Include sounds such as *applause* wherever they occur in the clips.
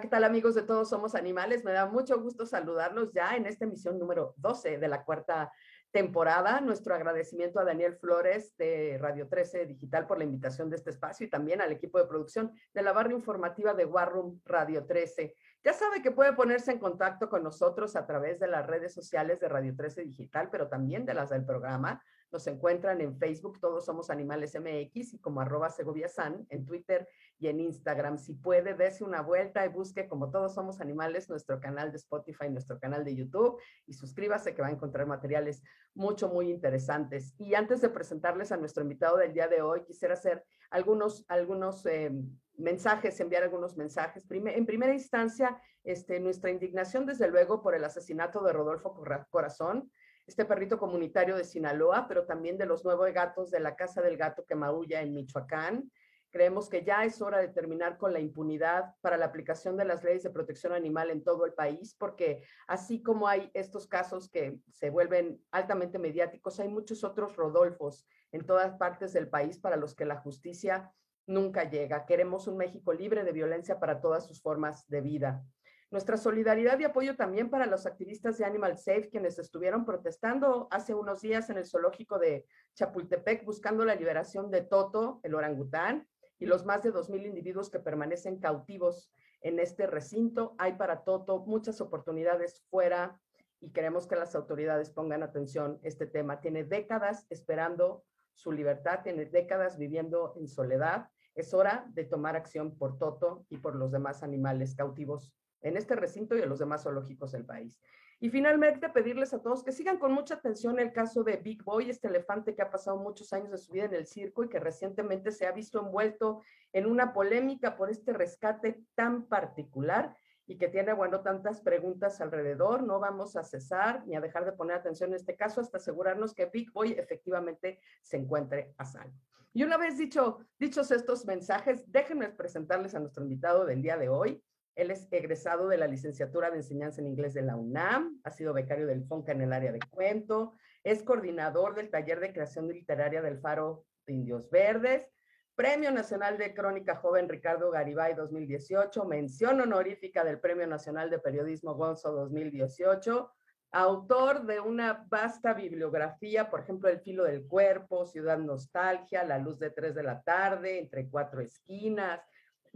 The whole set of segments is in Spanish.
¿qué tal amigos de Todos Somos Animales? Me da mucho gusto saludarlos ya en esta emisión número 12 de la cuarta temporada. Nuestro agradecimiento a Daniel Flores de Radio 13 Digital por la invitación de este espacio y también al equipo de producción de la barra informativa de Warroom Radio 13. Ya sabe que puede ponerse en contacto con nosotros a través de las redes sociales de Radio 13 Digital, pero también de las del programa. Nos encuentran en Facebook, todos somos Animales MX y como arroba Segovia San en Twitter y en Instagram. Si puede, dése una vuelta y busque como todos somos Animales nuestro canal de Spotify, nuestro canal de YouTube y suscríbase que va a encontrar materiales mucho, muy interesantes. Y antes de presentarles a nuestro invitado del día de hoy, quisiera hacer algunos, algunos eh, mensajes, enviar algunos mensajes. en primera instancia, este, nuestra indignación, desde luego, por el asesinato de Rodolfo Corazón, este perrito comunitario de Sinaloa, pero también de los nuevos gatos de la Casa del Gato que maulla en Michoacán. Creemos que ya es hora de terminar con la impunidad para la aplicación de las leyes de protección animal en todo el país, porque así como hay estos casos que se vuelven altamente mediáticos, hay muchos otros Rodolfos en todas partes del país para los que la justicia nunca llega. Queremos un México libre de violencia para todas sus formas de vida. Nuestra solidaridad y apoyo también para los activistas de Animal Safe, quienes estuvieron protestando hace unos días en el zoológico de Chapultepec buscando la liberación de Toto, el orangután, y los más de 2.000 individuos que permanecen cautivos en este recinto. Hay para Toto muchas oportunidades fuera y queremos que las autoridades pongan atención a este tema. Tiene décadas esperando su libertad, tiene décadas viviendo en soledad. Es hora de tomar acción por Toto y por los demás animales cautivos en este recinto y en los demás zoológicos del país. Y finalmente pedirles a todos que sigan con mucha atención el caso de Big Boy, este elefante que ha pasado muchos años de su vida en el circo y que recientemente se ha visto envuelto en una polémica por este rescate tan particular y que tiene, bueno, tantas preguntas alrededor. No vamos a cesar ni a dejar de poner atención en este caso hasta asegurarnos que Big Boy efectivamente se encuentre a salvo. Y una vez dicho, dichos estos mensajes, déjenme presentarles a nuestro invitado del día de hoy. Él es egresado de la licenciatura de enseñanza en inglés de la UNAM, ha sido becario del FONCA en el área de cuento, es coordinador del taller de creación literaria del Faro de Indios Verdes, Premio Nacional de Crónica Joven Ricardo Garibay 2018, mención honorífica del Premio Nacional de Periodismo Gonzo 2018, autor de una vasta bibliografía, por ejemplo, El filo del cuerpo, Ciudad Nostalgia, La luz de tres de la tarde, Entre cuatro esquinas,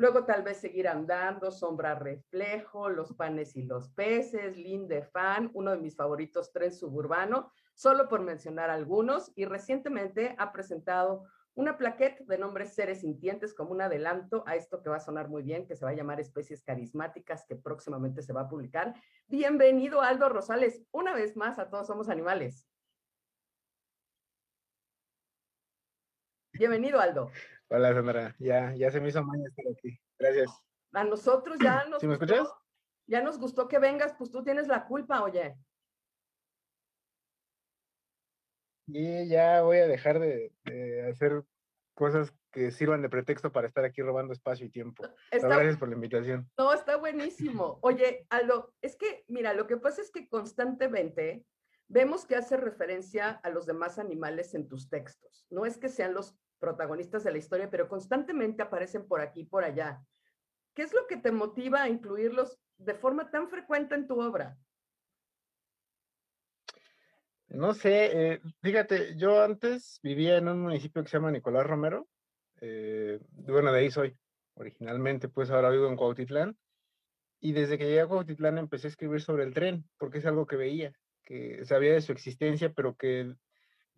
Luego tal vez seguir andando, Sombra Reflejo, Los panes y los peces, Linde Fan, uno de mis favoritos, Tren Suburbano, solo por mencionar algunos. Y recientemente ha presentado una plaqueta de nombre Seres Sintientes como un adelanto a esto que va a sonar muy bien, que se va a llamar Especies Carismáticas, que próximamente se va a publicar. Bienvenido, Aldo Rosales, una vez más a Todos Somos Animales. Bienvenido, Aldo. Hola, Sandra. Ya, ya se me hizo maña estar aquí. Gracias. A nosotros ya nos ¿Sí me escuchas? ya nos gustó que vengas, pues tú tienes la culpa, oye. Y ya voy a dejar de, hacer cosas que sirvan de pretexto para estar aquí robando espacio y tiempo. gracias por la invitación. No, está buenísimo. Oye, Aldo, es que, mira, lo que pasa es que constantemente vemos que hace referencia a los demás animales en tus textos. No es que sean los protagonistas de la historia, pero constantemente aparecen por aquí y por allá. ¿Qué es lo que te motiva a incluirlos de forma tan frecuente en tu obra? No sé, eh, fíjate, yo antes vivía en un municipio que se llama Nicolás Romero, eh, bueno, de ahí soy originalmente, pues ahora vivo en Cuautitlán, y desde que llegué a Cuautitlán empecé a escribir sobre el tren, porque es algo que veía, que sabía de su existencia, pero que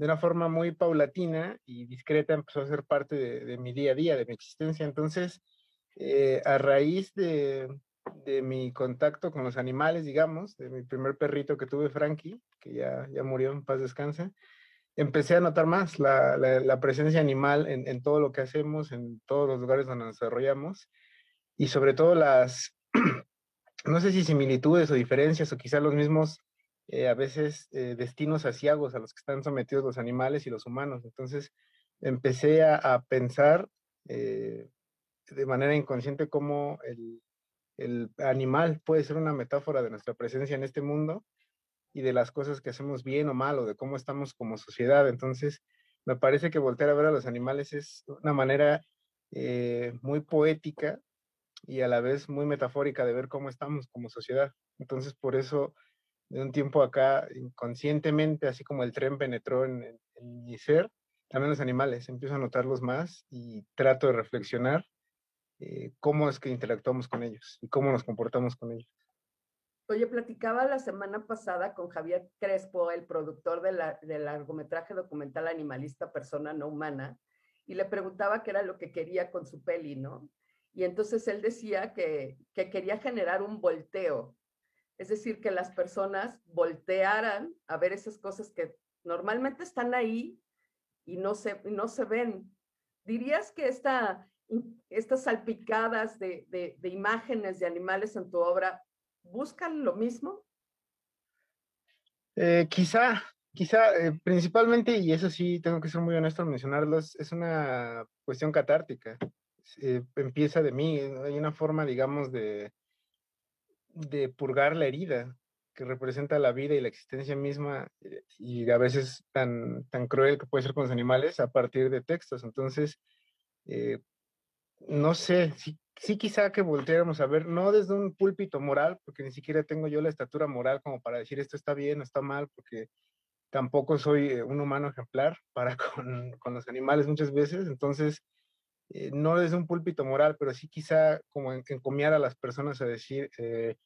de una forma muy paulatina y discreta empezó a ser parte de, mi día a día, de mi existencia. Entonces, eh, a raíz de, mi contacto con los animales, digamos, de mi primer perrito que tuve, Frankie, que ya, ya murió en paz descansa, empecé a notar más la, presencia animal en, todo lo que hacemos, en todos los lugares donde nos desarrollamos y sobre todo las, *clears throat* no sé si similitudes o diferencias o quizá los mismos eh, a veces eh, destinos asiagos a los que están sometidos los animales y los humanos. Entonces empecé a, pensar eh, de manera inconsciente cómo el, el, animal puede ser una metáfora de nuestra presencia en este mundo y de las cosas que hacemos bien o mal o de cómo estamos como sociedad. Entonces me parece que voltear a ver a los animales es una manera muy poética y a la vez muy metafórica de ver cómo estamos como sociedad. Entonces, por eso, de un tiempo acá, inconscientemente, así como el tren penetró en, mi ser, también los animales, empiezo a notarlos más y trato de reflexionar eh, cómo es que interactuamos con ellos y cómo nos comportamos con ellos. Oye, platicaba la semana pasada con Javier Crespo, el productor del largometraje documental animalista Persona No Humana, y le preguntaba qué era lo que quería con su peli, ¿no? Y entonces él decía que, que quería generar un volteo, es decir, que las personas voltearan a ver esas cosas que normalmente están ahí y no se, no se ven. ¿Dirías que esta, estas salpicadas de, de, imágenes de animales en tu obra buscan lo mismo? Eh, quizá, quizá, eh, principalmente, y eso sí, tengo que ser muy honesto al mencionarlos, es una cuestión catártica. Eh, empieza de mí, hay una forma, digamos, de, de purgar la herida que representa la vida y la existencia misma y a veces tan, tan cruel que puede ser con los animales a partir de textos. Entonces, no sé, si sí quizá que volteáramos a ver, no desde un púlpito moral, porque ni siquiera tengo yo la estatura moral como para decir esto está bien o está mal, porque tampoco soy eh, un humano ejemplar para *laughs* con, con los animales muchas veces, entonces eh, no desde un púlpito moral, pero sí quizá como encomiar a las personas a decir, eh,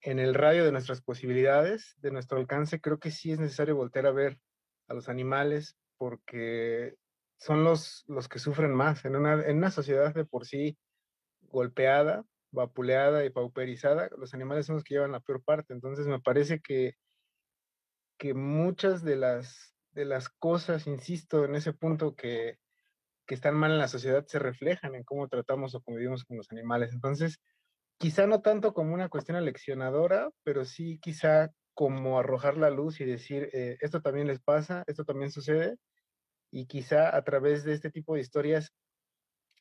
en el radio de nuestras posibilidades, de nuestro alcance, creo que sí es necesario voltear a ver a los animales porque son los, los que sufren más en una, en una sociedad de por sí golpeada, vapuleada y pauperizada, los animales son los que llevan la peor parte. Entonces me parece que, que muchas de las, de las cosas, insisto, en ese punto que, que están mal en la sociedad se reflejan en cómo tratamos o convivimos con los animales. Entonces, quizá no tanto como una cuestión aleccionadora, pero sí quizá como arrojar la luz y decir, eh, esto también les pasa, esto también sucede, y quizá a través de este tipo de historias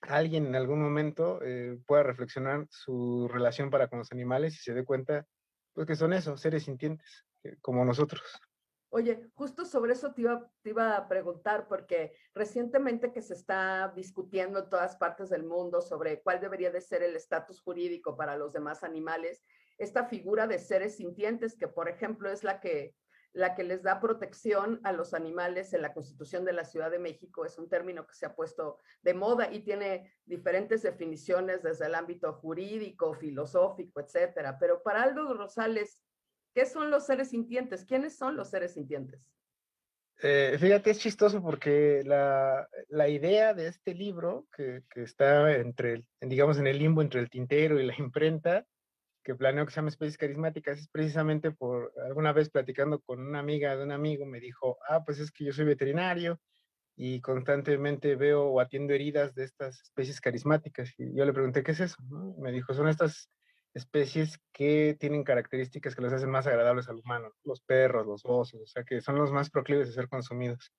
alguien en algún momento eh, pueda reflexionar su relación para con los animales y se dé cuenta pues que son esos, seres sintientes, como nosotros. Oye, justo sobre eso te iba, a preguntar, porque recientemente que se está discutiendo en todas partes del mundo sobre cuál debería de ser el estatus jurídico para los demás animales, esta figura de seres sintientes, que por ejemplo es la que la que les da protección a los animales en la Constitución de la Ciudad de México. Es un término que se ha puesto de moda y tiene diferentes definiciones desde el ámbito jurídico, filosófico, etcétera. Pero para Aldo Rosales, ¿qué son los seres sintientes? ¿Quiénes son los seres sintientes? Eh, fíjate, es chistoso porque la, la idea de este libro, que, que, está entre, digamos, en el limbo entre el tintero y la *laughs* imprenta, que planeo que se llama Especies Carismáticas es precisamente por alguna vez platicando con una amiga de un amigo, me dijo, ah, pues es que yo soy veterinario y constantemente veo o atiendo heridas de estas especies carismáticas. Y yo le pregunté, ¿qué es eso? Me dijo, son estas especies que tienen características que los hacen más agradables al humano, los perros, los osos, o sea, que son los más proclives de ser consumidos.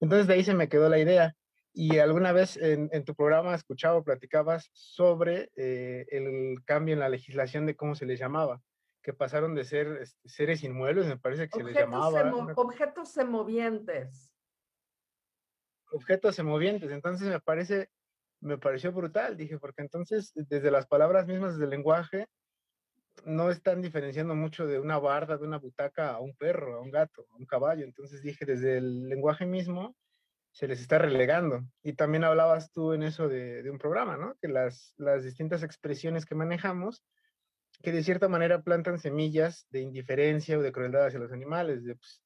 Entonces de ahí se me quedó la idea. Y alguna vez en, tu programa escuchaba o platicabas sobre eh, el cambio en la legislación de cómo se les llamaba, que pasaron de ser este, seres inmuebles, me parece que se les llamaba. objetos semovientes. Objetos semovientes. Entonces me parece, me pareció brutal, dije, porque entonces desde las palabras mismas del lenguaje no están diferenciando mucho de una barda, de una butaca a un perro, a un gato, a un caballo. Entonces dije, desde el lenguaje mismo se les está relegando. Y también hablabas tú en eso de, un programa, ¿no? Que las, las distintas expresiones que manejamos, que de cierta manera plantan semillas de indiferencia o de crueldad hacia los animales. De, pues,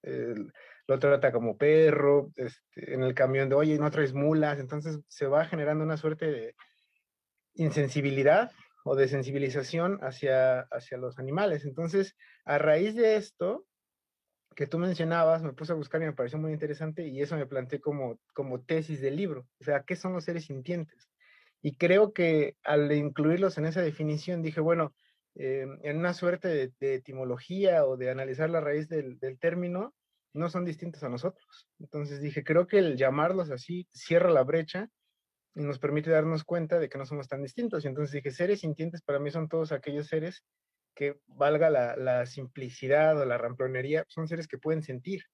lo trata como perro, este, en el camión de, oye, no traes mulas. Entonces se va generando una suerte de insensibilidad o de sensibilización hacia, hacia los animales. Entonces, a raíz de esto, que tú mencionabas, me puse a buscar y me pareció muy interesante y eso me planteé como, como tesis del libro. O sea, ¿qué son los seres sintientes? Y creo que al incluirlos en esa definición dije, bueno, eh, en una suerte de, etimología o de analizar la raíz del, del, término, no son distintos a nosotros. Entonces dije, creo que el llamarlos así cierra la brecha y nos permite darnos cuenta de que no somos tan distintos. Y entonces dije, seres sintientes para mí son todos aquellos seres que valga la, simplicidad o la ramplonería, son seres que pueden sentir.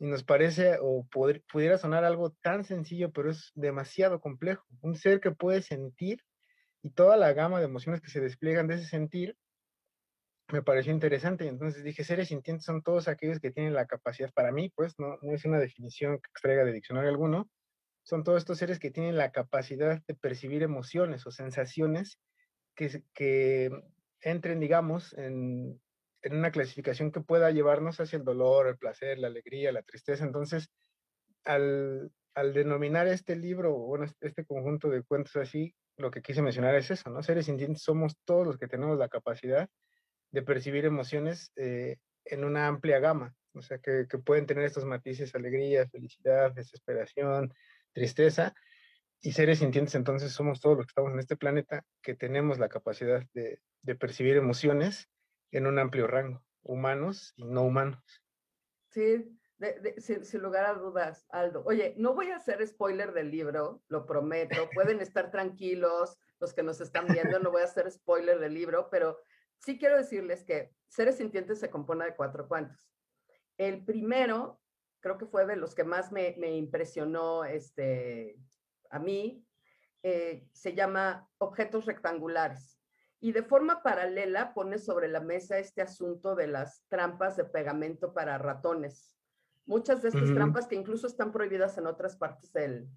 Y nos parece, o pudiera sonar algo tan sencillo, pero es demasiado complejo. Un ser que puede sentir y toda la gama de emociones que se despliegan de ese sentir me pareció interesante. Entonces dije, seres sintientes son todos aquellos que tienen la capacidad, para mí, pues no, no es una definición que extraiga de diccionario alguno, son todos estos seres que tienen la capacidad de percibir emociones o sensaciones que, que entren, digamos, en, en una clasificación que pueda llevarnos hacia el dolor, el placer, la alegría, la tristeza. Entonces, al, al denominar este libro, bueno, este conjunto de cuentos así, lo que quise mencionar es eso, ¿no? Seres sintientes somos todos los que tenemos la capacidad de percibir emociones eh, en una amplia gama, o sea, que, que, pueden tener estos matices, alegría, felicidad, desesperación, tristeza, y seres sintientes entonces somos todos los que estamos en este planeta que tenemos la capacidad de, de percibir emociones en un amplio rango, humanos y no humanos. Sí, sin, lugar a dudas, Aldo. Oye, no voy a hacer spoiler del libro, lo prometo. Pueden estar tranquilos los que nos están viendo, no voy a hacer spoiler del libro, pero sí quiero decirles que Seres Sintientes se compone de cuatro cuentos. El primero, creo que fue de los que más me, impresionó este, a mí, eh, se llama Objetos Rectangulares. Y de forma paralela pone sobre la mesa este asunto de las trampas de pegamento para ratones. Muchas de estas trampas que incluso están prohibidas en otras partes del,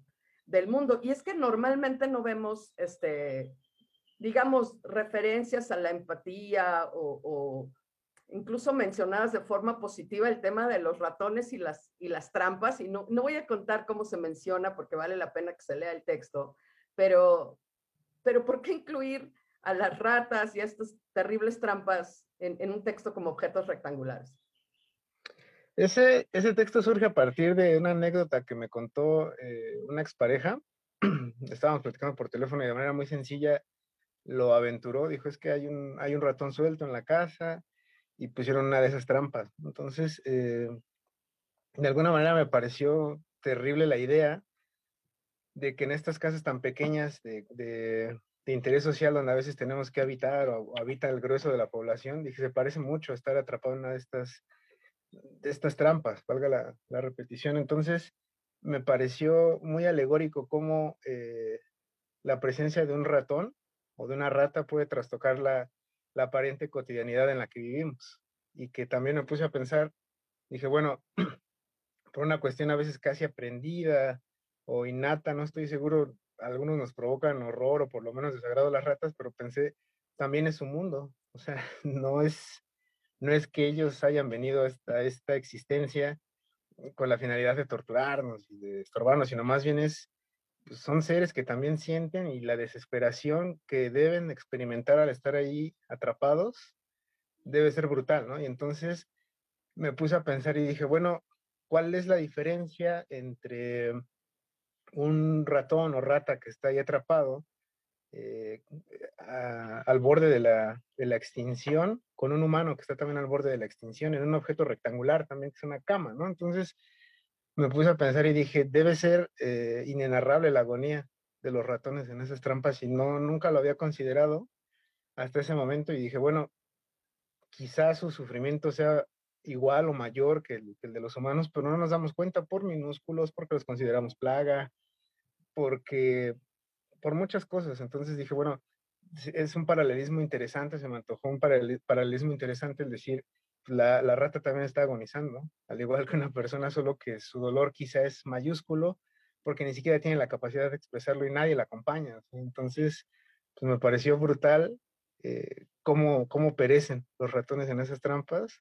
del mundo. Y es que normalmente no vemos, este, digamos, referencias a la empatía o, incluso mencionadas de forma positiva el tema de los ratones y las, y las trampas. Y no, no voy a contar cómo se menciona porque vale la pena que se lea el texto, pero, pero ¿por qué incluir a las ratas y a estas terribles trampas en, en un texto como objetos rectangulares? Ese, ese texto surge a partir de una anécdota que me contó eh, una expareja. *clears throat* Estábamos platicando por teléfono y de manera muy sencilla lo aventuró. Dijo, es que hay un, hay un ratón suelto en la casa y pusieron una de esas trampas. Entonces, eh, de alguna manera me pareció terrible la idea de que en estas casas tan pequeñas de, de, interés social donde a veces tenemos que habitar o, o, habita el grueso de la población, dije, se parece mucho estar atrapado en una de estas de estas trampas, valga la, repetición. Entonces, me pareció muy alegórico cómo eh, la presencia de un ratón o de una rata puede trastocar la, la aparente cotidianidad en la que vivimos. Y que también me puse a pensar, dije, bueno, *clears throat* por una cuestión a veces casi aprendida o innata, no estoy seguro, algunos nos provocan horror o por lo menos desagrado las ratas, pero pensé, también es un mundo, *laughs* o sea, no es, no es que ellos hayan venido a esta, esta existencia con la finalidad de torturarnos y de estorbarnos, sino más bien es, pues, son seres que también sienten y la desesperación que deben experimentar al estar ahí atrapados debe ser brutal, ¿no? Y entonces me puse a pensar y dije, bueno, ¿cuál es la diferencia entre un ratón o rata que está ahí atrapado eh, al borde de la, extinción, con un humano que está también al borde de la extinción, en un objeto rectangular también, que es una cama, ¿no? Entonces me puse a pensar y dije, debe ser eh, inenarrable la agonía de los ratones en esas trampas y no, nunca lo había considerado hasta ese momento y dije, bueno, quizás su sufrimiento sea igual o mayor que el, que el de los humanos, pero no nos damos cuenta por minúsculos, porque los consideramos plaga, porque por muchas cosas. Entonces dije, bueno, es un paralelismo interesante, se me antojó un paralelismo interesante el decir, la, la, rata también está agonizando, al igual que una persona, solo que su dolor quizá es mayúsculo, porque ni siquiera tiene la capacidad de expresarlo y nadie la acompaña. Entonces, pues me pareció brutal eh, cómo, cómo perecen los ratones en esas trampas.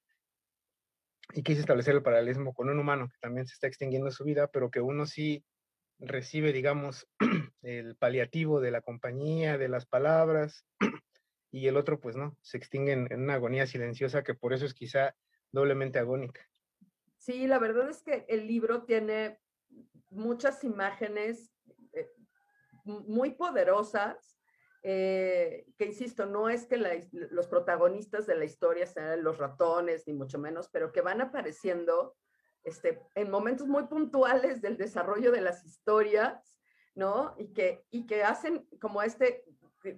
Y quise establecer el paralelismo con un humano que también se está extinguiendo su vida, pero que uno sí recibe, digamos, *clears throat* el paliativo de la compañía, de las palabras, y el otro, pues no, se extingue en, una agonía silenciosa que por eso es quizá doblemente agónica. Sí, la verdad es que el libro tiene muchas imágenes eh, muy poderosas, eh, que insisto, no es que los protagonistas de la historia sean los ratones, ni mucho menos, pero que van apareciendo este, en momentos muy puntuales del desarrollo de las historias, ¿no? Y que, y que hacen como este,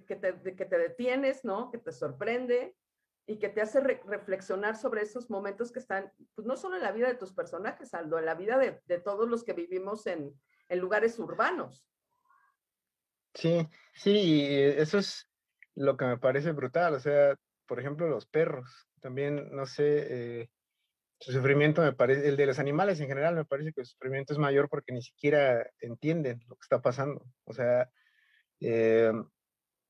que, te, que te detienes, ¿no? Que te sorprende y que te hace reflexionar sobre esos momentos que están, pues no solo en la vida de tus personajes, Aldo, en la vida de, de todos los que vivimos en, en lugares urbanos. Sí, sí, eso es lo que me parece brutal. O sea, por ejemplo, los perros. También, no sé, eh, su sufrimiento me parece, el de los animales en general me parece que su sufrimiento es mayor porque ni siquiera entienden lo que está pasando. O sea, eh,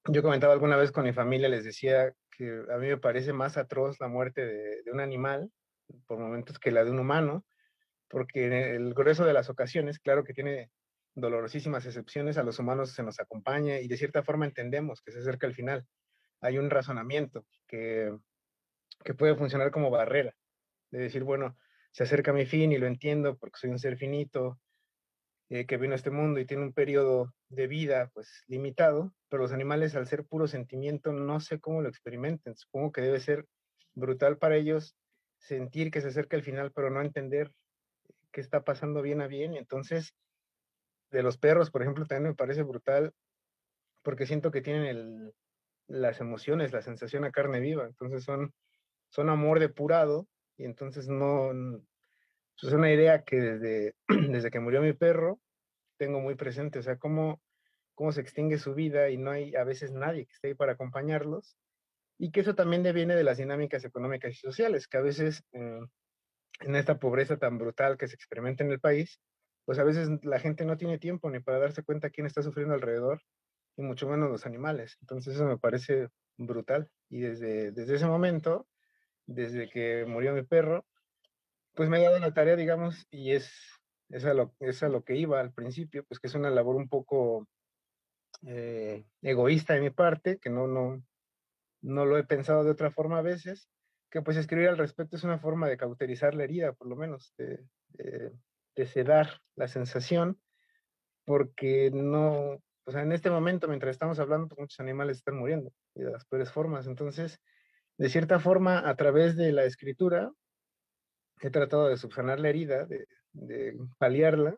yo comentaba alguna vez con mi familia, les decía que a mí me parece más atroz la muerte de, de un animal por momentos que la de un humano, porque en el grueso de las ocasiones, claro que tiene dolorosísimas excepciones, a los humanos se nos acompaña y de cierta forma entendemos que se acerca el final. Hay un razonamiento que, que puede funcionar como barrera, de decir, bueno, se acerca mi fin y lo entiendo porque soy un ser finito eh, que vino a este mundo y tiene un periodo de vida pues limitado, pero los animales al ser puro sentimiento no sé cómo lo experimenten, supongo que debe ser brutal para ellos sentir que se acerca el final, pero no entender qué está pasando bien a bien. Entonces de los perros, por ejemplo, también me parece brutal porque siento que tienen el, las emociones, la sensación a carne viva, entonces son, son amor depurado y entonces no, es una idea que desde, *clears throat* desde que murió mi perro tengo muy presente, o sea, cómo, cómo se extingue su vida y no hay a veces nadie que esté ahí para acompañarlos y que eso también viene de las dinámicas económicas y sociales, que a veces eh, en esta pobreza tan brutal que se experimenta en el país, pues a veces la gente no tiene tiempo ni para darse cuenta quién está sufriendo alrededor, y mucho menos los animales. Entonces eso me parece brutal. Y desde, desde ese momento, desde que murió mi perro, pues me he dado la tarea, digamos, y es, es, a, lo, es a lo que iba al principio, pues que es una labor un poco eh, egoísta de mi parte, que no, no, no lo he pensado de otra forma a veces, que pues escribir al respecto es una forma de cauterizar la herida, por lo menos, de, de, sedar la sensación, porque no, o sea, en este momento, mientras estamos hablando, pues muchos animales están muriendo y de las peores formas. Entonces, de cierta forma, a través de la escritura, he tratado de subsanar la herida, de, paliarla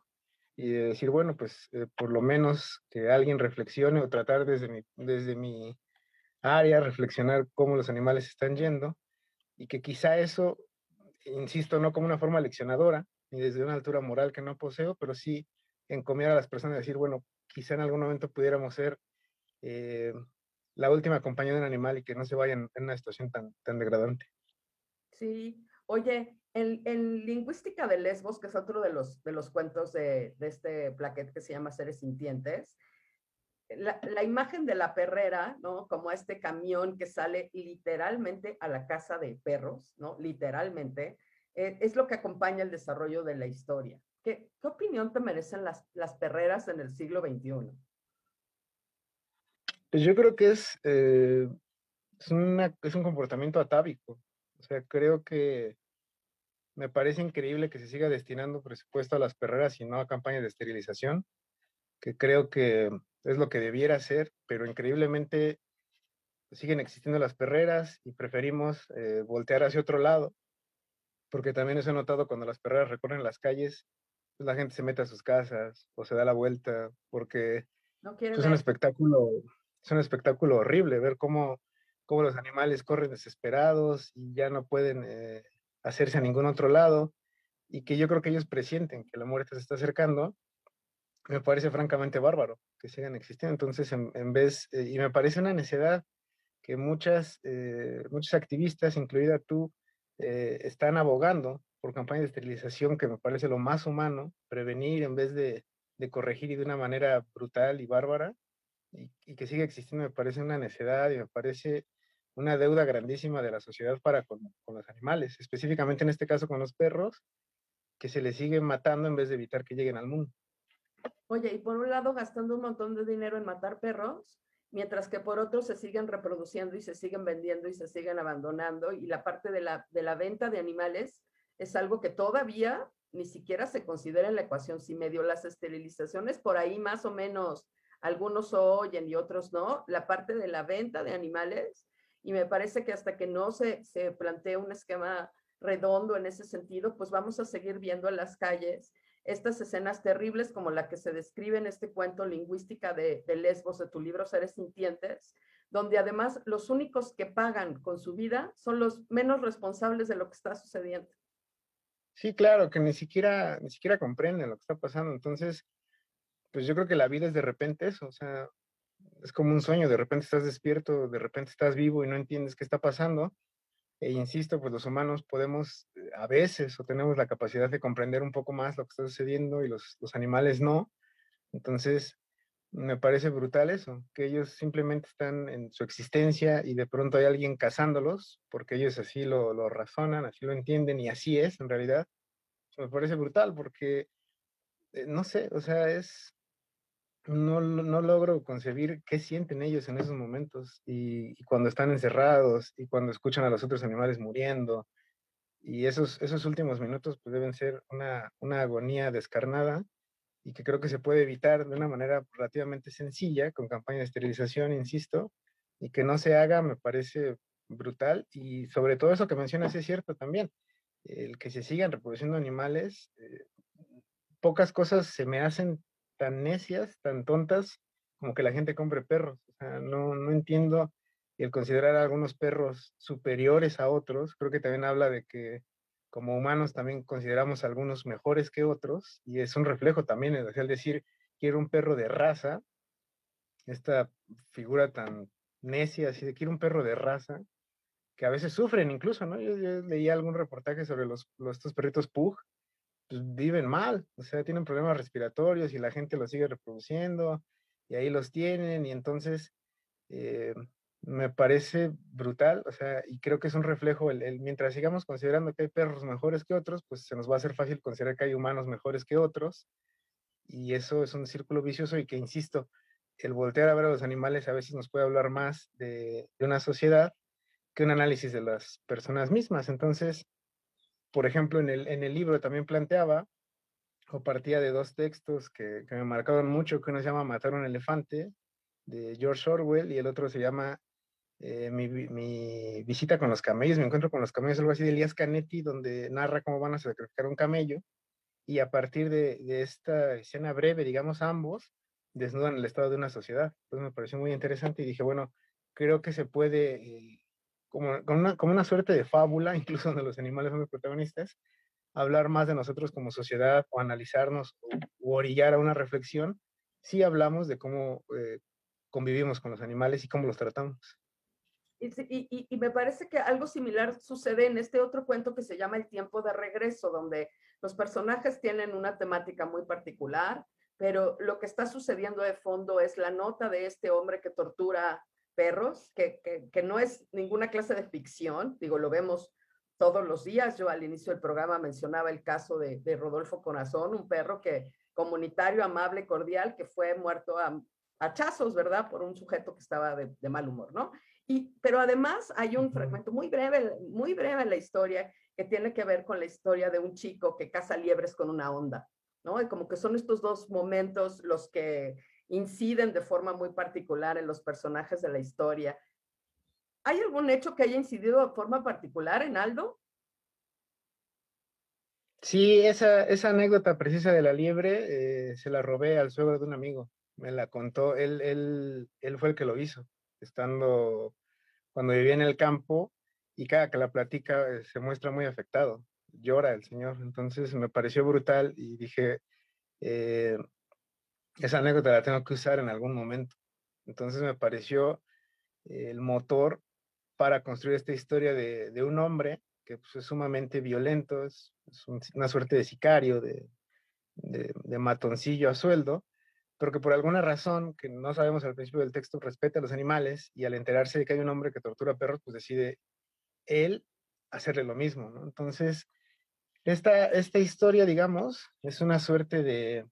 y de decir, bueno, pues eh, por lo menos que alguien reflexione o tratar desde mi, desde mi área, reflexionar cómo los animales están yendo y que quizá eso, insisto, no como una forma leccionadora, ni desde una altura moral que no poseo, pero sí encomiar a las personas y decir, bueno, quizá en algún momento pudiéramos ser eh, la última compañía de un animal y que no se vayan en una situación tan, tan degradante. Sí, oye, en, en, Lingüística de Lesbos, que es otro de los, de los cuentos de, de este plaquete que se llama Seres Sintientes, la, imagen de la perrera, ¿no? Como este camión que sale literalmente a la casa de perros, ¿no? Literalmente, eh, es lo que acompaña el desarrollo de la historia. ¿Qué, qué opinión te merecen las, las perreras en el siglo XXI? Pues yo creo que es, eh, es, una, es un comportamiento atávico. O sea, creo que me parece increíble que se siga destinando presupuesto a las perreras y no a campañas de esterilización, que creo que es lo que debiera ser, pero increíblemente siguen existiendo las perreras y preferimos eh, voltear hacia otro lado, porque también eso he notado cuando las perreras recorren las calles, pues la gente se mete a sus casas o se da la vuelta, porque es un espectáculo, es un espectáculo horrible ver cómo, cómo los animales corren desesperados y ya no pueden eh, hacerse a ningún otro lado, y que yo creo que ellos presienten que la muerte se está acercando me parece francamente bárbaro que sigan existiendo. Entonces, en, vez, eh, y me parece una necedad que muchas, eh, muchos activistas, incluida tú, eh, están abogando por campañas de esterilización, que me parece lo más humano, prevenir en vez de, de corregir y de una manera brutal y bárbara, y, y, que siga existiendo, me parece una necedad y me parece una deuda grandísima de la sociedad para con, con los animales, específicamente en este caso con los perros, que se les sigue matando en vez de evitar que lleguen al mundo. Oye, y por un lado gastando un montón de dinero en matar perros, mientras que por otro se siguen reproduciendo y se siguen vendiendo y se siguen abandonando. Y la parte de la, de la venta de animales es algo que todavía ni siquiera se considera en la ecuación. Si medio las esterilizaciones, por ahí más o menos algunos oyen y otros no, la parte de la venta de animales. Y me parece que hasta que no se, se plantee un esquema redondo en ese sentido, pues vamos a seguir viendo en las calles estas escenas terribles como la que se describe en este cuento lingüística de, Lesbos de tu libro Seres Sintientes, donde además los únicos que pagan con su vida son los menos responsables de lo que está sucediendo. Sí, claro, que ni siquiera, ni siquiera comprenden lo que está pasando. Entonces, pues yo creo que la vida es de repente eso, o sea, es como un sueño, de repente estás despierto, de repente estás vivo y no entiendes qué está pasando. E insisto, pues los humanos podemos eh, a veces o tenemos la capacidad de comprender un poco más lo que está sucediendo y los, los animales no. Entonces, me parece brutal eso, que ellos simplemente están en su existencia y de pronto hay alguien cazándolos, porque ellos así lo, lo razonan, así lo entienden y así es en realidad. Me parece brutal porque, eh, no sé, o sea, es, no, no logro concebir qué sienten ellos en esos momentos y, cuando están encerrados y cuando escuchan a los otros animales muriendo. Y esos, esos últimos minutos pues deben ser una, una agonía descarnada y que creo que se puede evitar de una manera relativamente sencilla, con campaña de esterilización, insisto, y que no se haga me parece brutal. Y sobre todo eso que mencionas es cierto también, el que se sigan reproduciendo animales, eh, pocas cosas se me hacen tan necias, tan tontas, como que la gente compre perros. O sea, no, no entiendo el considerar a algunos perros superiores a otros. Creo que también habla de que como humanos también consideramos algunos mejores que otros y es un reflejo también, es decir, decir, quiero un perro de raza, esta figura tan necia, así de quiero un perro de raza, que a veces sufren incluso, ¿no? Yo, yo leía algún reportaje sobre los, los, estos perritos Pug, pues viven mal, o sea, tienen problemas respiratorios y la gente los sigue reproduciendo y ahí los tienen y entonces eh, me parece brutal, o sea, y creo que es un reflejo, el, el, mientras sigamos considerando que hay perros mejores que otros, pues se nos va a hacer fácil considerar que hay humanos mejores que otros, y eso es un círculo vicioso y que, insisto, el voltear a ver a los animales a veces nos puede hablar más de, de una sociedad que un análisis de las personas mismas. Entonces, por ejemplo, en el, en el libro también planteaba, o partía de dos textos que, que me marcaron mucho, que uno se llama Matar un elefante, de George Orwell, y el otro se llama eh, mi, mi, visita con los camellos, mi encuentro con los camellos, algo así de Elías Canetti, donde narra cómo van a sacrificar un camello, y a partir de, de, esta escena breve, digamos, ambos desnudan el estado de una sociedad. Entonces me pareció muy interesante y dije, bueno, creo que se puede, eh, como, como, una, como una suerte de fábula, *laughs* incluso donde los animales son los protagonistas, hablar más de nosotros como sociedad o analizarnos o, orillar a una reflexión si hablamos de cómo eh, convivimos con los animales y cómo los tratamos. Y, me parece que algo similar sucede en este otro cuento que se llama El tiempo de regreso, donde los personajes tienen una temática muy particular, pero lo que está sucediendo de fondo es la nota de este hombre que tortura perros, que, que, que no es ninguna clase de ficción, digo, lo vemos todos los días. Yo al inicio del programa mencionaba el caso de, de Rodolfo Corazón, un perro que comunitario, amable, cordial, que fue muerto a hachazos, ¿verdad? Por un sujeto que estaba de, de mal humor, ¿no? Y, pero además hay un fragmento muy breve, muy breve en la historia que tiene que ver con la historia de un chico que caza liebres con una onda, ¿no? Y como que son estos dos momentos los que inciden de forma muy particular en los personajes de la historia. ¿Hay algún hecho que haya incidido de forma particular en Aldo? Sí, esa, esa anécdota precisa de la liebre eh, se la robé al suegro de un amigo. Me la contó, él, él, él fue el que lo hizo, estando cuando vivía en el campo y cada que la platica eh, se muestra muy afectado, llora el señor. Entonces me pareció brutal y dije, eh, esa anécdota la tengo que usar en algún momento. Entonces me pareció el motor para construir esta historia de, un hombre que pues, es sumamente violento, es, es un, una suerte de sicario, de, matoncillo a sueldo, pero que por alguna razón que no sabemos al principio del texto respeta a los animales y al enterarse de que hay un hombre que tortura perros, pues decide él hacerle lo mismo. Entonces, esta, esta historia, digamos, es una suerte de,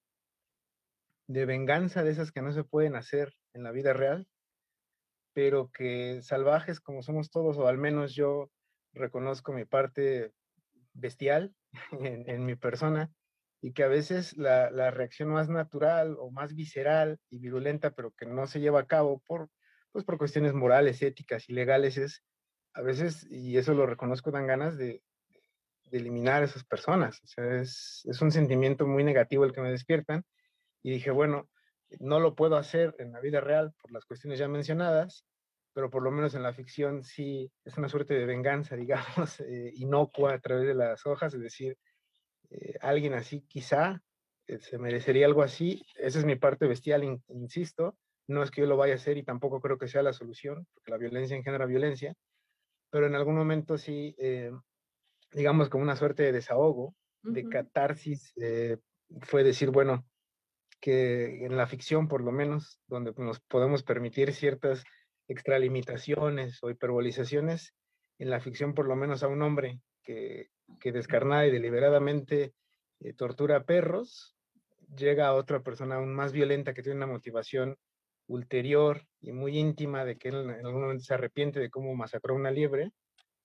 de venganza de esas que no se pueden hacer en la vida real, pero que salvajes como somos todos, o al menos yo reconozco mi parte bestial *laughs* en, mi persona, y que a veces la, la, reacción más natural o más visceral y virulenta, pero que no se lleva a cabo por, pues por cuestiones morales, éticas y legales, es a veces, y eso lo reconozco, dan ganas de, de eliminar a esas personas. O sea, es, es, un sentimiento muy negativo el que me despiertan. Y dije, bueno, no lo puedo hacer en la vida real por las cuestiones ya mencionadas, pero por lo menos en la ficción sí es una suerte de venganza, *laughs* digamos, eh, inocua a través de las hojas, es decir, eh, alguien así quizá eh, se merecería algo así. Esa es mi parte bestial, in, insisto, no es que yo lo vaya a hacer y tampoco creo que sea la solución, porque la violencia engendra violencia, pero en algún momento sí, eh, digamos, como una suerte de desahogo, de catarsis, eh, fue decir, bueno, que en la ficción por lo menos, donde nos podemos permitir ciertas extralimitaciones o hiperbolizaciones, en la ficción por lo menos a un hombre que, que descarnada y deliberadamente eh, tortura a perros, llega a otra persona aún más violenta que tiene una motivación ulterior y muy íntima de que él en algún momento se arrepiente de cómo masacró una liebre,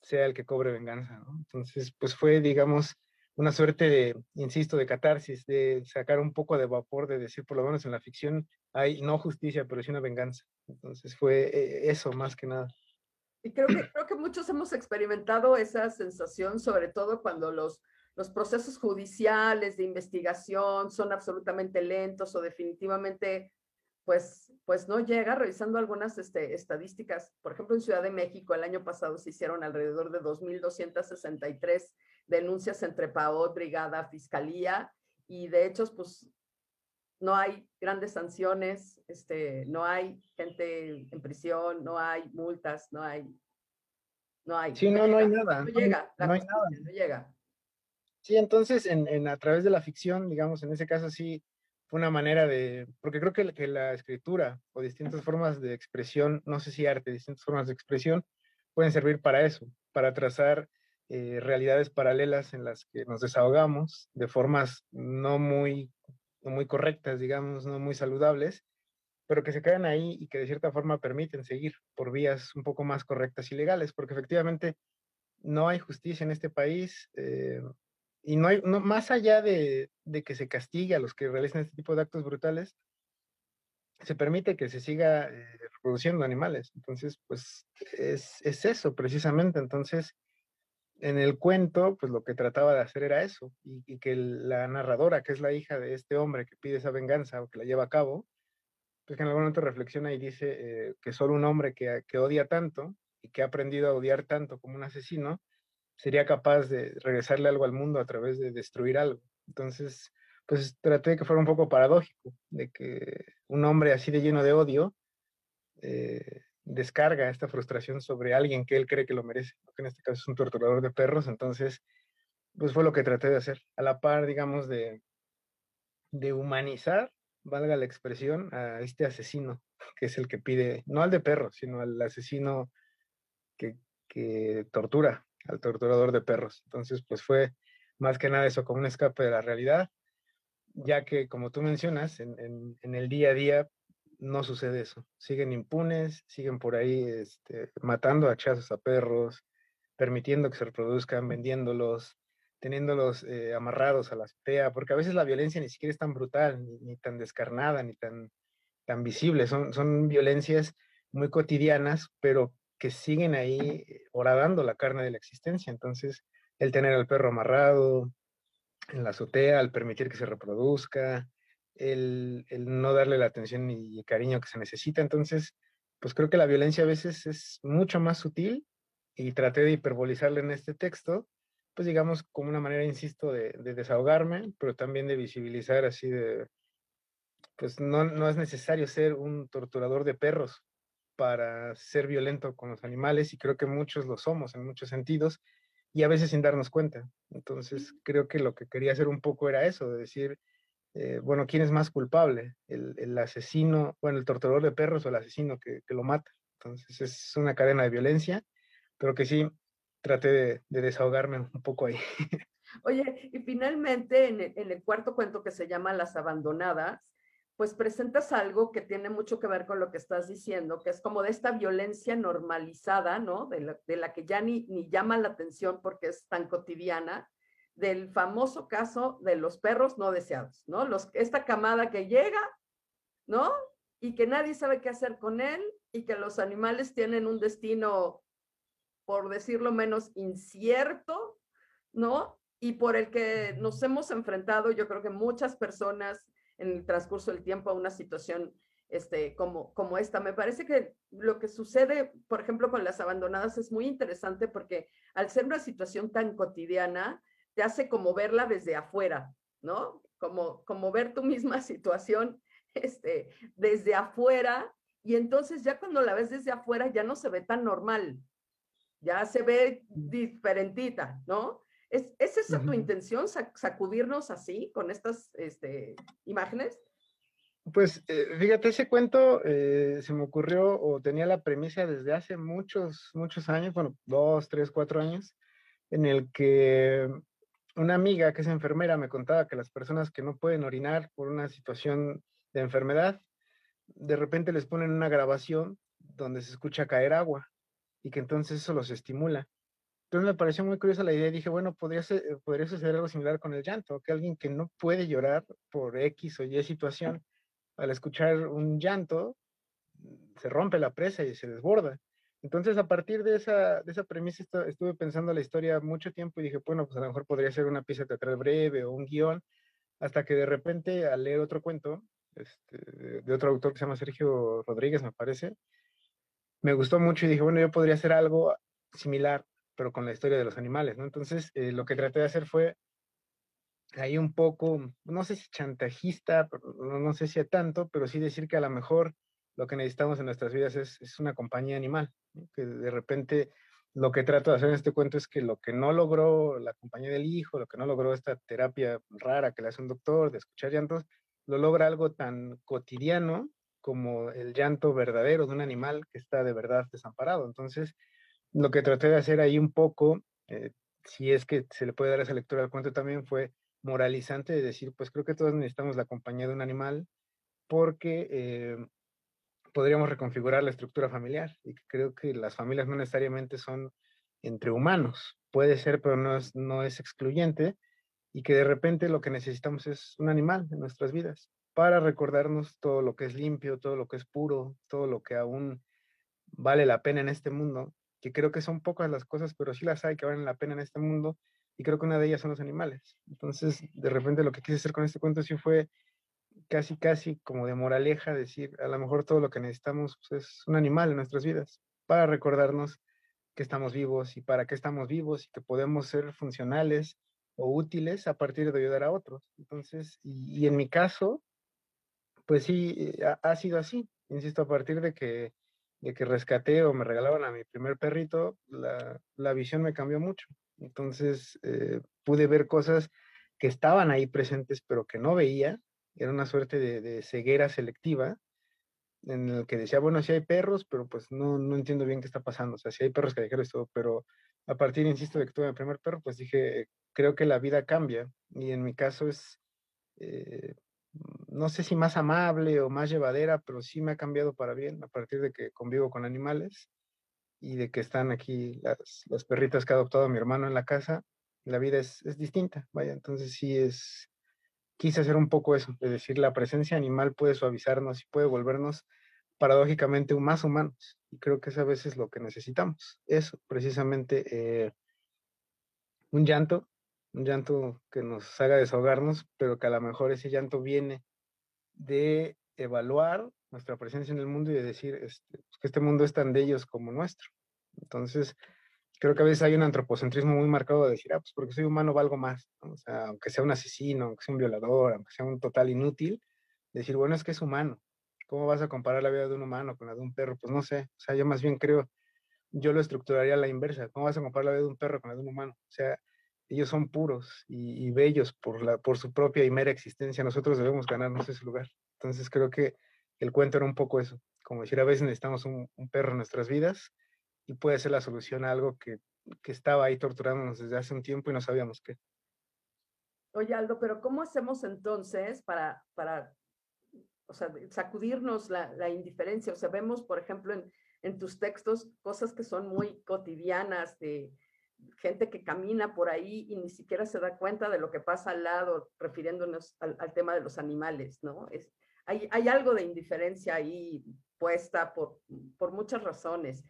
sea el que cobre venganza. Entonces, pues fue, digamos, una suerte de, insisto, de catarsis, de sacar un poco de vapor, de decir, por lo menos en la ficción hay no justicia, pero sí una venganza. Entonces fue eh, eso más que nada. Y creo que, creo que muchos hemos experimentado esa sensación, sobre todo cuando los, los procesos judiciales de investigación son absolutamente lentos o definitivamente pues, pues no llega, revisando algunas este, estadísticas. Por ejemplo, en Ciudad de México el año pasado se hicieron alrededor de 2.263 denuncias entre PAOT, Brigada, Fiscalía, y de hecho, pues no hay grandes sanciones, este, no hay gente en prisión, no hay multas, no hay, no hay. Sí, no, no, hay nada. No, llega, no, hay nada. no llega. Sí, entonces en, en, a través de la ficción, digamos, en ese caso sí, fue una manera de, porque creo que, que la escritura o distintas formas de expresión, no sé si arte, distintas formas de expresión, pueden servir para eso, para trazar eh, realidades paralelas en las que nos desahogamos de formas no muy, muy correctas, digamos, no muy saludables, pero que se quedan ahí y que de cierta forma permiten seguir por vías un poco más correctas y legales, porque efectivamente no hay justicia en este país eh, y no hay, no, más allá de, de, que se castigue a los que realizan este tipo de actos brutales, se permite que se siga eh, reproduciendo animales. Entonces, pues es, es eso precisamente. Entonces, en el cuento, pues lo que trataba de hacer era eso, y, que la narradora, que es la hija de este hombre que pide esa venganza o que la lleva a cabo, pues que en algún momento reflexiona y dice eh, que solo un hombre que, odia tanto y que ha aprendido a odiar tanto como un asesino, sería capaz de regresarle algo al mundo a través de destruir algo. Entonces, pues traté de que fuera un poco paradójico, de que un hombre así de lleno de odio eh, descarga esta frustración sobre alguien que él cree que lo merece, que en este caso es un torturador de perros, entonces, pues fue lo que traté de hacer, a la par, digamos, de, de humanizar, valga la expresión, a este asesino, *laughs* que es el que pide, no al de perros, sino al asesino que, que tortura, al torturador de perros. Entonces, pues fue más que nada eso, como un escape de la realidad, ya que, como tú mencionas, en, en, en el día a día, no sucede eso. Siguen impunes, siguen por ahí este, matando a chazos a perros, permitiendo que se reproduzcan, vendiéndolos, teniéndolos eh, amarrados a la azotea, porque a veces la violencia ni siquiera es tan brutal, ni, tan descarnada, ni tan, tan visible. Son, son violencias muy cotidianas, pero que siguen ahí horadando la carne de la existencia. Entonces, el tener al perro amarrado en la azotea, al permitir que se reproduzca, el, no darle la atención y cariño que se necesita. Entonces, pues creo que la violencia a veces es mucho más sutil y traté de hiperbolizarla en este texto, pues digamos como una manera, insisto, de, desahogarme, pero también de visibilizar así de, pues no, no es necesario ser un torturador de perros para ser violento con los animales y creo que muchos lo somos en muchos sentidos y a veces sin darnos cuenta. Entonces creo que lo que quería hacer un poco era eso, de decir, eh, bueno, ¿quién es más culpable? El, asesino, bueno, el torturador de perros o el asesino que, lo mata. Entonces es una cadena de violencia, pero que sí traté de, desahogarme un poco ahí. *laughs* Oye, y finalmente en el, cuarto cuento que se llama Las Abandonadas, pues presentas algo que tiene mucho que ver con lo que estás diciendo, que es como de esta violencia normalizada, ¿no? De la, que ya ni llama la atención porque es tan cotidiana, del famoso caso de los perros no deseados, ¿no? Los, esta camada que llega, ¿no? Y que nadie sabe qué hacer con él y que los animales tienen un destino, por decirlo menos, incierto, ¿no? Y por el que nos hemos enfrentado, yo creo que muchas personas en el transcurso del tiempo a una situación este, como, como esta. Me parece que lo que sucede, por ejemplo, con las abandonadas es muy interesante porque al ser una situación tan cotidiana, te hace como verla desde afuera, ¿no? Como, como ver tu misma *laughs* situación este, desde afuera y entonces ya cuando la ves desde afuera ya no se ve tan normal, ya se ve diferentita, ¿no? ¿Es, ¿Es, esa tu intención, sacudirnos así con estas este, imágenes? Pues eh, fíjate, ese cuento eh, se me ocurrió o tenía la premisa desde hace muchos, muchos años, bueno, dos, tres, cuatro años, en el que una amiga que es enfermera me contaba que las personas que no pueden orinar por una situación de enfermedad, de repente les ponen una grabación donde se escucha caer agua y que entonces eso los estimula. Entonces me pareció muy curiosa la idea y dije, bueno, podría, ser, podría suceder algo similar con el llanto, que alguien que no puede llorar por X o Y situación, al escuchar un llanto, se rompe la presa y se desborda. Entonces, a partir de esa, de esa premisa, estuve pensando la historia mucho tiempo y dije, bueno, pues a lo mejor podría ser una pieza teatral breve o un guion, hasta que de repente, al leer otro cuento, este, de otro autor que se llama Sergio Rodríguez, me parece, me gustó mucho y dije, bueno, yo podría hacer algo similar, pero con la historia de los animales, ¿no? Entonces, eh, lo que traté de hacer fue ahí un poco, no sé si chantajista, no, no sé si a tanto, pero sí decir que a lo mejor lo que necesitamos en nuestras vidas es, es una compañía animal, que de repente lo que trato de hacer en este cuento es que lo que no logró la compañía del hijo, lo que no logró esta terapia rara que le hace un doctor de escuchar llantos, lo logra algo tan cotidiano como el llanto verdadero de un animal que está de verdad desamparado. Entonces, lo que traté de hacer ahí un poco, eh, si es que se le puede dar esa lectura al cuento también, fue moralizante de decir, pues creo que todos necesitamos la compañía de un animal porque eh, podríamos reconfigurar la estructura familiar y creo que las familias no necesariamente son entre humanos, puede ser, pero no es, no es excluyente y que de repente lo que necesitamos es un animal en nuestras vidas para recordarnos todo lo que es limpio, todo lo que es puro, todo lo que aún vale la pena en este mundo, que creo que son pocas las cosas, pero sí las hay que valen la pena en este mundo y creo que una de ellas son los animales. Entonces, de repente lo que quise hacer con este cuento sí fue casi, casi como de moraleja, decir, a lo mejor todo lo que necesitamos pues, es un animal en nuestras vidas, para recordarnos que estamos vivos y para qué estamos vivos y que podemos ser funcionales o útiles a partir de ayudar a otros. Entonces, y, en mi caso, pues sí, eh, ha, sido así. Insisto, a partir de que, de que rescaté o me regalaban a mi primer perrito, la, la visión me cambió mucho. Entonces, eh, pude ver cosas que estaban ahí presentes, pero que no veía, era una suerte de, ceguera selectiva, en el que decía, bueno, sí hay perros, pero pues no, no entiendo bien qué está pasando. O sea, sí hay perros callejeros y todo, pero a partir, insisto, de que tuve mi primer perro, pues dije, creo que la vida cambia. Y en mi caso es, eh, no sé si más amable o más llevadera, pero sí me ha cambiado para bien a partir de que convivo con animales y de que están aquí las, las perritas que ha adoptado mi hermano en la casa. La vida es, es distinta, vaya, entonces sí es, quise hacer un poco eso, de decir, la presencia animal puede suavizarnos y puede volvernos paradójicamente más humanos. Y creo que es a veces lo que necesitamos. Eso, precisamente, eh, un llanto, un llanto que nos haga desahogarnos, pero que a lo mejor ese llanto viene de evaluar nuestra presencia en el mundo y de decir este, pues, que este mundo es tan de ellos como nuestro. Entonces, creo que a veces hay un antropocentrismo muy marcado de decir, ah, pues porque soy humano valgo más, o sea, aunque sea un asesino, aunque sea un violador, aunque sea un total inútil, decir, bueno, es que es humano. ¿Cómo vas a comparar la vida de un humano con la de un perro? Pues no sé, o sea, yo más bien creo, yo lo estructuraría a la inversa. ¿Cómo vas a comparar la vida de un perro con la de un humano? O sea, ellos son puros y, bellos por, la, por su propia y mera existencia. Nosotros debemos ganarnos ese lugar. Entonces creo que el cuento era un poco eso, como decir, a veces necesitamos un perro en nuestras vidas y puede ser la solución a algo que, que estaba ahí torturándonos desde hace un tiempo y no sabíamos qué. Oye, Aldo, pero ¿cómo hacemos entonces para, para o sea, sacudirnos la, la indiferencia? O sea, vemos, por ejemplo, en, en, tus textos cosas que son muy cotidianas de gente que camina por ahí y ni siquiera se da cuenta de lo que pasa al lado, refiriéndonos al, al tema de los animales, ¿no? Es, hay, hay, algo de indiferencia ahí puesta por, por muchas razones.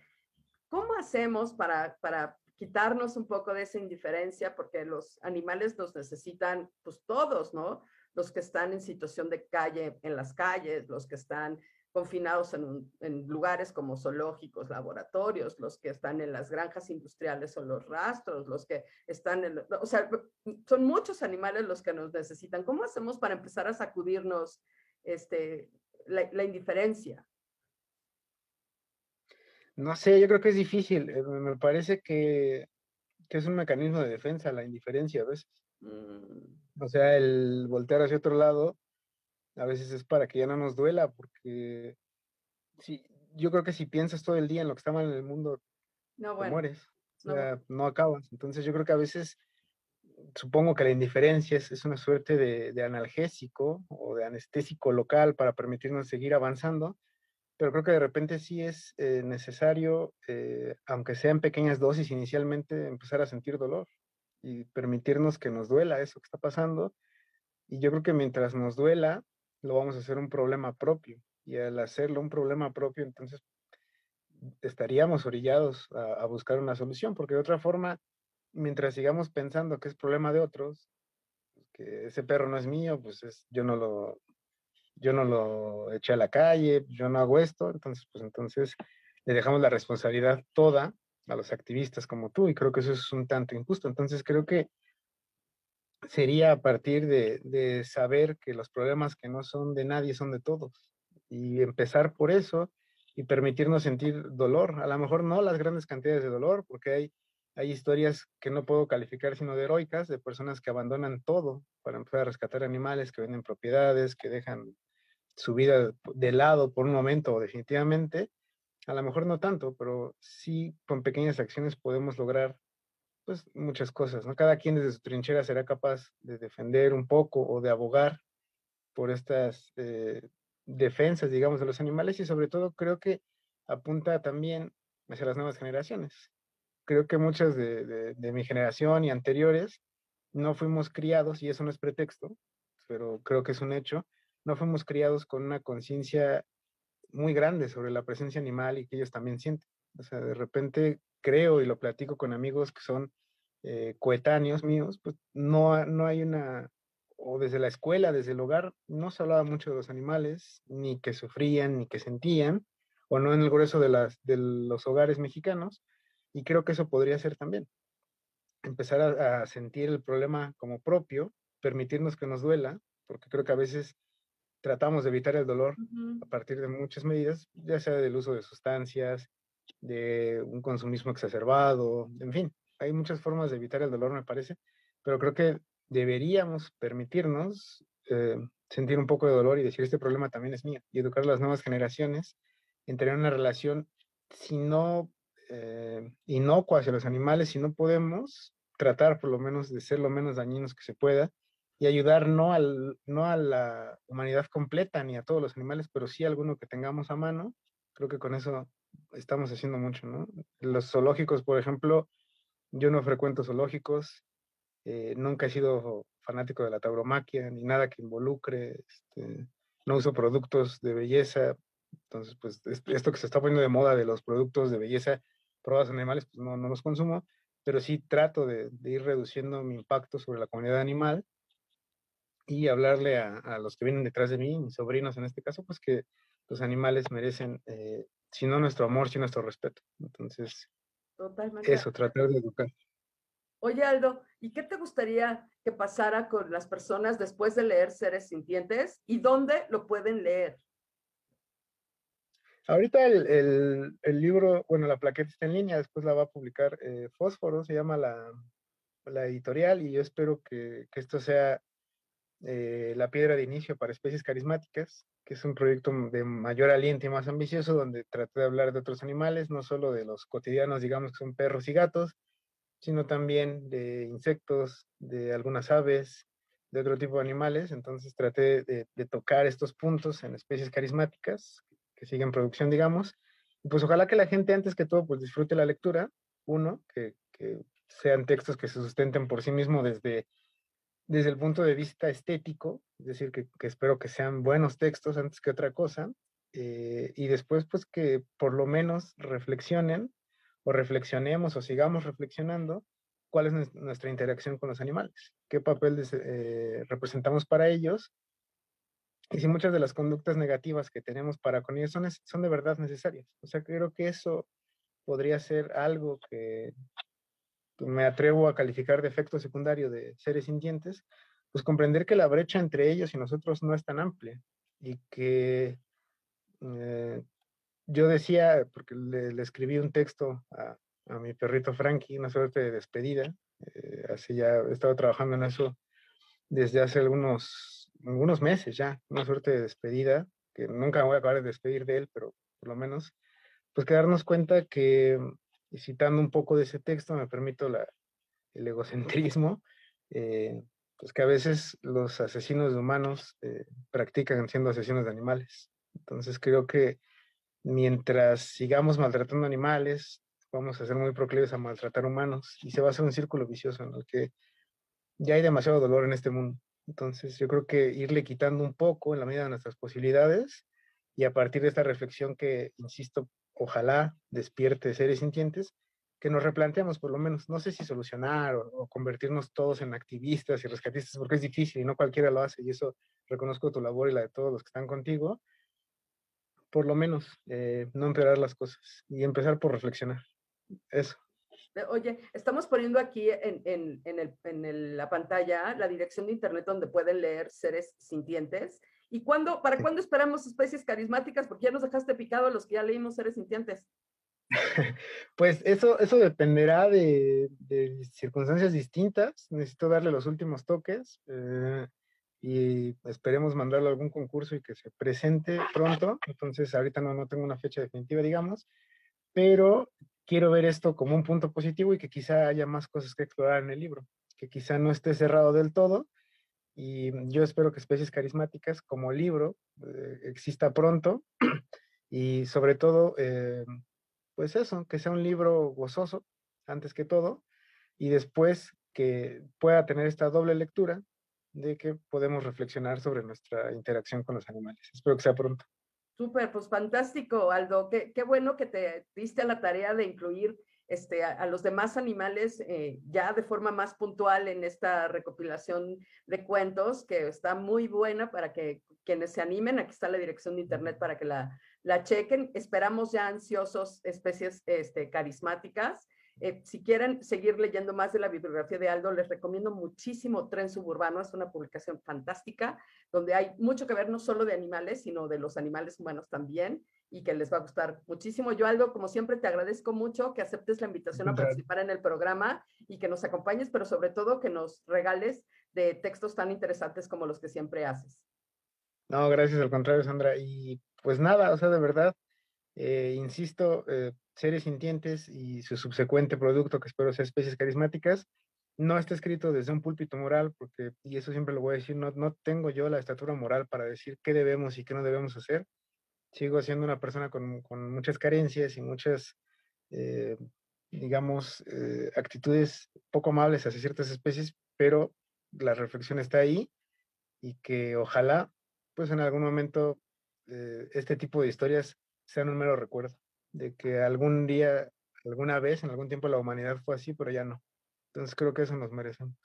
¿Cómo hacemos para, para quitarnos un poco de esa indiferencia? Porque los animales nos necesitan, pues todos, ¿no? Los que están en situación de calle, en las calles, los que están confinados en, lugares como zoológicos, laboratorios, los que están en las granjas industriales o los rastros, los que están en, o sea, son muchos animales los que nos necesitan. ¿Cómo hacemos para empezar a sacudirnos este, la, indiferencia? No sé, yo creo que es difícil. Eh, me parece que, es un mecanismo de defensa, la indiferencia a veces. Mm. O sea, el voltear hacia otro lado a veces es para que ya no nos duela, porque si, yo creo que si piensas todo el día en lo que está mal en el mundo, no, te mueres. O sea, no. acabas. Entonces yo creo que a veces, supongo que la indiferencia es, una suerte de, analgésico o de anestésico local para permitirnos seguir avanzando, pero creo que de repente sí es eh, necesario, eh, aunque sea en pequeñas dosis inicialmente, empezar a sentir dolor y permitirnos que nos duela eso que está pasando. Y yo creo que mientras nos duela, lo vamos a hacer un problema propio. Y al hacerlo un problema propio, entonces estaríamos orillados a, buscar una solución, porque de otra forma, mientras sigamos pensando que es problema de otros, pues, que ese perro no es mío, pues es, yo no lo, yo no lo eché a la calle, yo no hago esto, entonces, pues entonces le dejamos la responsabilidad toda a los activistas como tú, y creo que eso es un tanto injusto. Entonces creo que sería a partir de, de saber que los problemas que no son de nadie son de todos, y empezar por eso y permitirnos sentir dolor. A lo mejor no las grandes cantidades de dolor, porque hay, hay historias que no puedo calificar sino de heroicas, de personas que abandonan todo para empezar a rescatar animales, que venden propiedades, que dejan su vida de lado por un momento o definitivamente. A lo mejor no tanto, pero sí con pequeñas acciones podemos lograr pues muchas cosas, ¿no? Cada quien desde su trinchera será capaz de defender un poco o de abogar por estas eh, defensas, digamos, de los animales y sobre todo creo que apunta también hacia las nuevas generaciones. Creo que muchas de, mi generación y anteriores no fuimos criados, y eso no es pretexto, pero creo que es un hecho, no fuimos criados con una conciencia muy grande sobre la presencia animal y que ellos también sienten. O sea, de repente creo y lo platico con amigos que son eh, coetáneos míos, pues no, no hay una, o desde la escuela, desde el hogar, no se hablaba mucho de los animales, ni que sufrían, ni que sentían, o no en el grueso de, las, de los hogares mexicanos, y creo que eso podría ser también. Empezar a, sentir el problema como propio, permitirnos que nos duela, porque creo que a veces tratamos de evitar el dolor a partir de muchas medidas, ya sea del uso de sustancias, de un consumismo exacerbado, en fin, hay muchas formas de evitar el dolor, me parece, pero creo que deberíamos permitirnos eh, sentir un poco de dolor y decir, este problema también es mío, y educar a las nuevas generaciones en tener una relación, si no eh, inocua hacia los animales, si no podemos tratar por lo menos de ser lo menos dañinos que se pueda y ayudar no, al, no a la humanidad completa ni a todos los animales, pero sí a alguno que tengamos a mano. Creo que con eso estamos haciendo mucho. Los zoológicos, por ejemplo, yo no frecuento zoológicos, eh, nunca he sido fanático de la tauromaquia ni nada que involucre, este, no uso productos de belleza, entonces pues esto que se está poniendo de moda de los productos de belleza probados en animales, pues no, no los consumo, pero sí trato de, ir reduciendo mi impacto sobre la comunidad animal y hablarle a, los que vienen detrás de mí, mis sobrinos en este caso, pues que los animales merecen, eh, si no nuestro amor, si nuestro respeto. Entonces, eso, tratar de educar. Oye, Aldo, ¿y qué te gustaría que pasara con las personas después de leer Seres Sintientes y dónde lo pueden leer? Ahorita el, libro, bueno, la plaqueta está en línea, después la va a publicar eh, Fósforo, se llama la, editorial y yo espero que, esto sea eh, la piedra de inicio para especies carismáticas, que es un proyecto de mayor aliento y más ambicioso, donde traté de hablar de otros animales, no solo de los cotidianos, digamos que son perros y gatos, sino también de insectos, de algunas aves, de otro tipo de animales. Entonces traté de, tocar estos puntos en especies carismáticas que siguen producción, digamos. Y pues ojalá que la gente antes que todo pues disfrute la lectura, uno, que, sean textos que se sustenten por sí mismos desde, desde el punto de vista estético, es decir, que, espero que sean buenos textos antes que otra cosa, eh, y después pues que por lo menos reflexionen o reflexionemos o sigamos reflexionando cuál es nuestra interacción con los animales, qué papel eh, representamos para ellos y si muchas de las conductas negativas que tenemos para con ellos son, son de verdad necesarias. O sea, creo que eso podría ser algo que me atrevo a calificar de efecto secundario de seres sintientes, pues comprender que la brecha entre ellos y nosotros no es tan amplia y que eh, yo decía, porque le, escribí un texto a, mi perrito Frankie, una suerte de despedida, eh, ya he estado trabajando en eso desde hace algunos, algunos meses ya, una suerte de despedida, que nunca me voy a acabar de despedir de él, pero por lo menos, pues que darnos cuenta que, citando un poco de ese texto, me permito la, el egocentrismo, *laughs* eh, pues que a veces los asesinos de humanos eh, practican siendo asesinos de animales. Entonces creo que mientras sigamos maltratando animales, vamos a ser muy proclives a maltratar humanos y se va a hacer un círculo vicioso en el que ya hay demasiado dolor en este mundo. Entonces yo creo que irle quitando un poco en la medida de nuestras posibilidades y a partir de esta reflexión que, insisto, ojalá despierte seres sintientes, que nos replanteamos por lo menos, no sé si solucionar o, convertirnos todos en activistas y rescatistas, porque es difícil y no cualquiera lo hace, y eso reconozco tu labor y la de todos los que están contigo, por lo menos eh, no empeorar las cosas y empezar por reflexionar. Eso. Oye, estamos poniendo aquí en, en, en, el, en la pantalla la dirección de internet donde pueden leer seres sintientes. ¿Y cuándo, para cuándo esperamos especies carismáticas? Porque ya nos dejaste picado a los que ya leímos seres sintientes. *laughs* Pues eso, eso dependerá de, circunstancias distintas. Necesito darle los últimos toques eh, y esperemos mandarlo a algún concurso y que se presente pronto. Entonces, ahorita no, no tengo una fecha definitiva, digamos, pero quiero ver esto como un punto positivo y que quizá haya más cosas que explorar en el libro, que quizá no esté cerrado del todo. Y yo espero que especies carismáticas como libro eh, exista pronto *clears throat* y sobre todo eh, pues eso, que sea un libro gozoso, antes que todo, y después que pueda tener esta doble lectura de que podemos reflexionar sobre nuestra interacción con los animales. Espero que sea pronto. Súper, pues fantástico, Aldo. Qué, qué, bueno que te diste a la tarea de incluir este, a, los demás animales eh, ya de forma más puntual en esta recopilación de cuentos, que está muy buena para que quienes se animen, aquí está la dirección de internet para que la, la chequen. Esperamos ya ansiosos especies este, carismáticas. Eh, si quieren seguir leyendo más de la bibliografía de Aldo, les recomiendo muchísimo Tren Suburbano. Es una publicación fantástica donde hay mucho que ver no solo de animales, sino de los animales humanos también y que les va a gustar muchísimo. Yo, Aldo, como siempre, te agradezco mucho que aceptes la invitación a participar en el programa y que nos acompañes, pero sobre todo que nos regales de textos tan interesantes como los que siempre haces. No, gracias, al contrario, Sandra. Y pues nada, o sea, de verdad, eh, insisto, eh, seres sintientes y su subsecuente producto, que espero sea especies carismáticas, no está escrito desde un púlpito moral, porque, y eso siempre lo voy a decir, no, no tengo yo la estatura moral para decir qué debemos y qué no debemos hacer. Sigo siendo una persona con, con muchas carencias y muchas, eh, digamos, actitudes poco amables hacia ciertas especies, pero la reflexión está ahí y que ojalá, pues en algún momento eh, este tipo de historias sean un mero recuerdo de que algún día, alguna vez, en algún tiempo la humanidad fue así, pero ya no. Entonces creo que eso nos merecemos.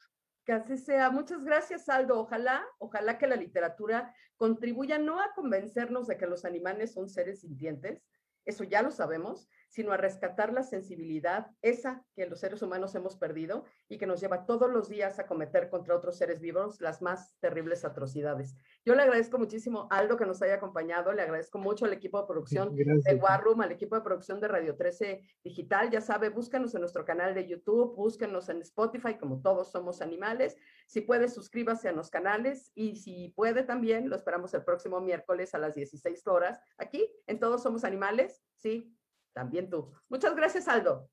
Que así sea. Muchas gracias, Aldo. Ojalá, ojalá que la literatura contribuya no a convencernos de que los animales son seres sintientes, eso ya lo sabemos, sino a rescatar la sensibilidad, esa que los seres humanos hemos perdido y que nos lleva todos los días a cometer contra otros seres vivos las más terribles atrocidades. Yo le agradezco muchísimo a Aldo que nos haya acompañado, le agradezco mucho al equipo de producción de War Room, al equipo de producción de Radio 13 Digital. Ya sabe, búscanos en nuestro canal de YouTube, búsquenos en Spotify, como todos somos animales. Si puede, suscríbase a los canales y si puede también, lo esperamos el próximo miércoles a las 16 horas, aquí en Todos Somos Animales, sí, también tú. Muchas gracias, Aldo.